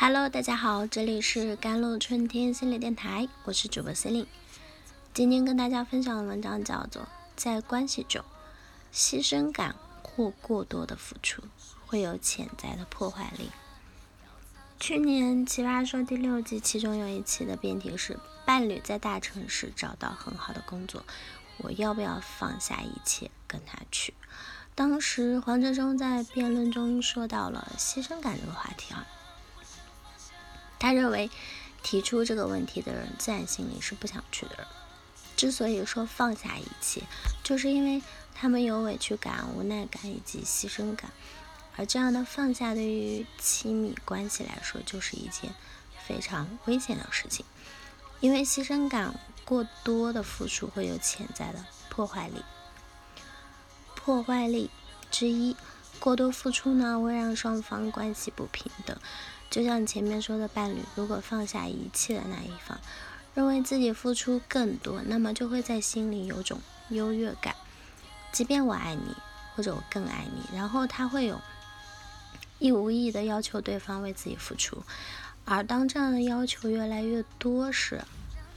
Hello，大家好，这里是甘露春天心理电台，我是主播 c e l i n e 今天跟大家分享的文章叫做《在关系中，牺牲感或过多的付出会有潜在的破坏力》。去年奇葩说第六季，其中有一期的辩题是：伴侣在大城市找到很好的工作，我要不要放下一切跟他去？当时黄哲中在辩论中说到了牺牲感这个话题啊。他认为，提出这个问题的人自然心里是不想去的。之所以说放下一切，就是因为他们有委屈感、无奈感以及牺牲感。而这样的放下，对于亲密关系来说，就是一件非常危险的事情。因为牺牲感过多的付出，会有潜在的破坏力。破坏力之一，过多付出呢，会让双方关系不平等。就像前面说的，伴侣如果放下一切的那一方，认为自己付出更多，那么就会在心里有种优越感。即便我爱你，或者我更爱你，然后他会有意无意的要求对方为自己付出。而当这样的要求越来越多时，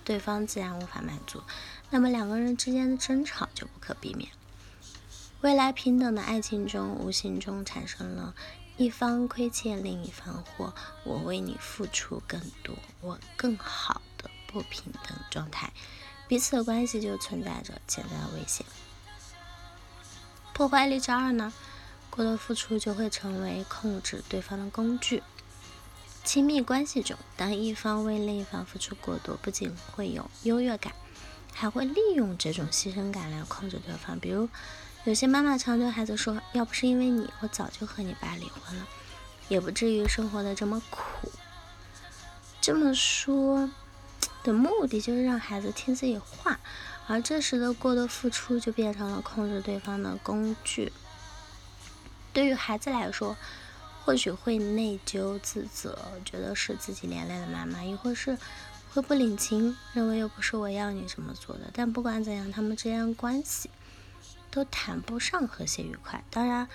对方自然无法满足，那么两个人之间的争吵就不可避免。未来平等的爱情中，无形中产生了。一方亏欠另一方，或我为你付出更多，我更好的不平等状态，彼此的关系就存在着潜在的危险。破坏力之二呢？过多付出就会成为控制对方的工具。亲密关系中，当一方为另一方付出过多，不仅会有优越感，还会利用这种牺牲感来控制对方，比如。有些妈妈常对孩子说：“要不是因为你，我早就和你爸离婚了，也不至于生活的这么苦。”这么说的目的就是让孩子听自己话，而这时的过多付出就变成了控制对方的工具。对于孩子来说，或许会内疚自责，觉得是自己连累了妈妈；亦或是会不领情，认为又不是我要你这么做的。但不管怎样，他们之间的关系。都谈不上和谐愉快。当然，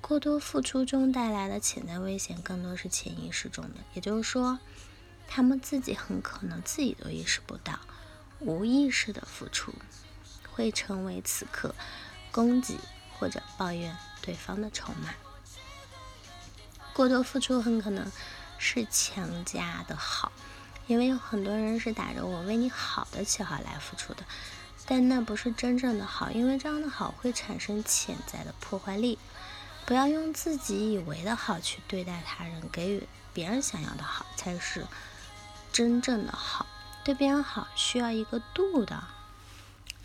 过多付出中带来的潜在危险更多是潜意识中的，也就是说，他们自己很可能自己都意识不到，无意识的付出会成为此刻攻击或者抱怨对方的筹码。过多付出很可能是强加的好，因为有很多人是打着我为你好的旗号来付出的。但那不是真正的好，因为这样的好会产生潜在的破坏力。不要用自己以为的好去对待他人，给予别人想要的好才是真正的好。对别人好需要一个度的。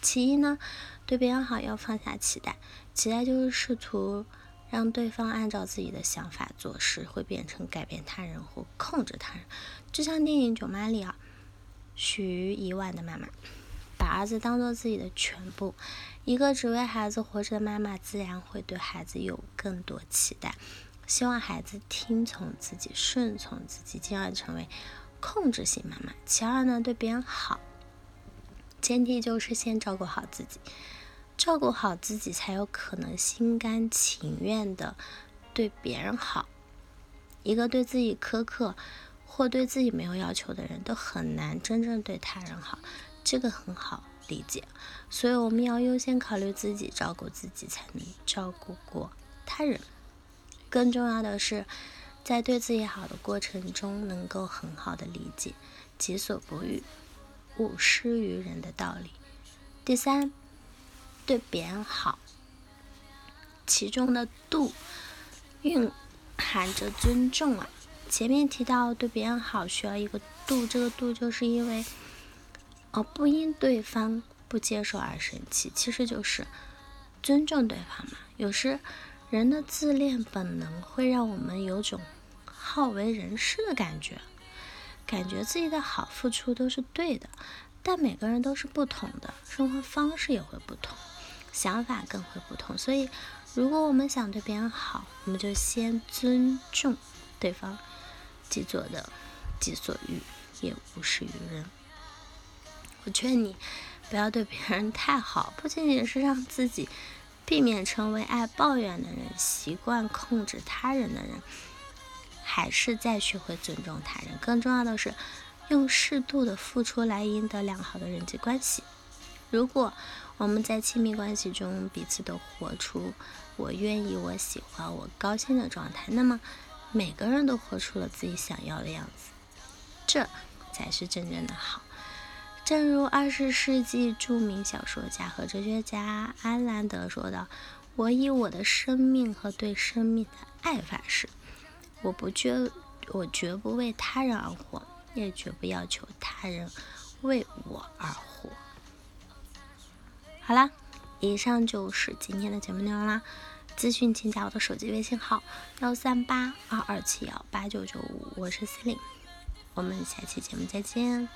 其一呢，对别人好要放下期待，期待就是试图让对方按照自己的想法做事，会变成改变他人或控制他人。就像电影《九妈》里啊，徐一万的妈妈。把儿子当做自己的全部，一个只为孩子活着的妈妈，自然会对孩子有更多期待，希望孩子听从自己、顺从自己，进而成为控制型妈妈。其二呢，对别人好，前提就是先照顾好自己，照顾好自己，才有可能心甘情愿的对别人好。一个对自己苛刻或对自己没有要求的人，都很难真正对他人好。这个很好理解，所以我们要优先考虑自己，照顾自己，才能照顾过他人。更重要的是，在对自己好的过程中，能够很好的理解“己所不欲，勿施于人”的道理。第三，对别人好，其中的度蕴含着尊重啊。前面提到对别人好需要一个度，这个度就是因为。而不因对方不接受而生气，其实就是尊重对方嘛。有时人的自恋本能会让我们有种好为人师的感觉，感觉自己的好付出都是对的。但每个人都是不同的，生活方式也会不同，想法更会不同。所以，如果我们想对别人好，我们就先尊重对方，己做的己所欲，也无施于人。我劝你不要对别人太好，不仅仅是让自己避免成为爱抱怨的人、习惯控制他人的人，还是在学会尊重他人。更重要的是，用适度的付出来赢得良好的人际关系。如果我们在亲密关系中彼此都活出我愿意、我喜欢、我高兴的状态，那么每个人都活出了自己想要的样子，这才是真正的好。正如二十世纪著名小说家和哲学家安兰德说道：“我以我的生命和对生命的爱发誓，我不绝，我绝不为他人而活，也绝不要求他人为我而活。”好啦，以上就是今天的节目内容啦。咨询请加我的手机微信号：幺三八二二七幺八九九五，我是 c e l i n e 我们下期节目再见。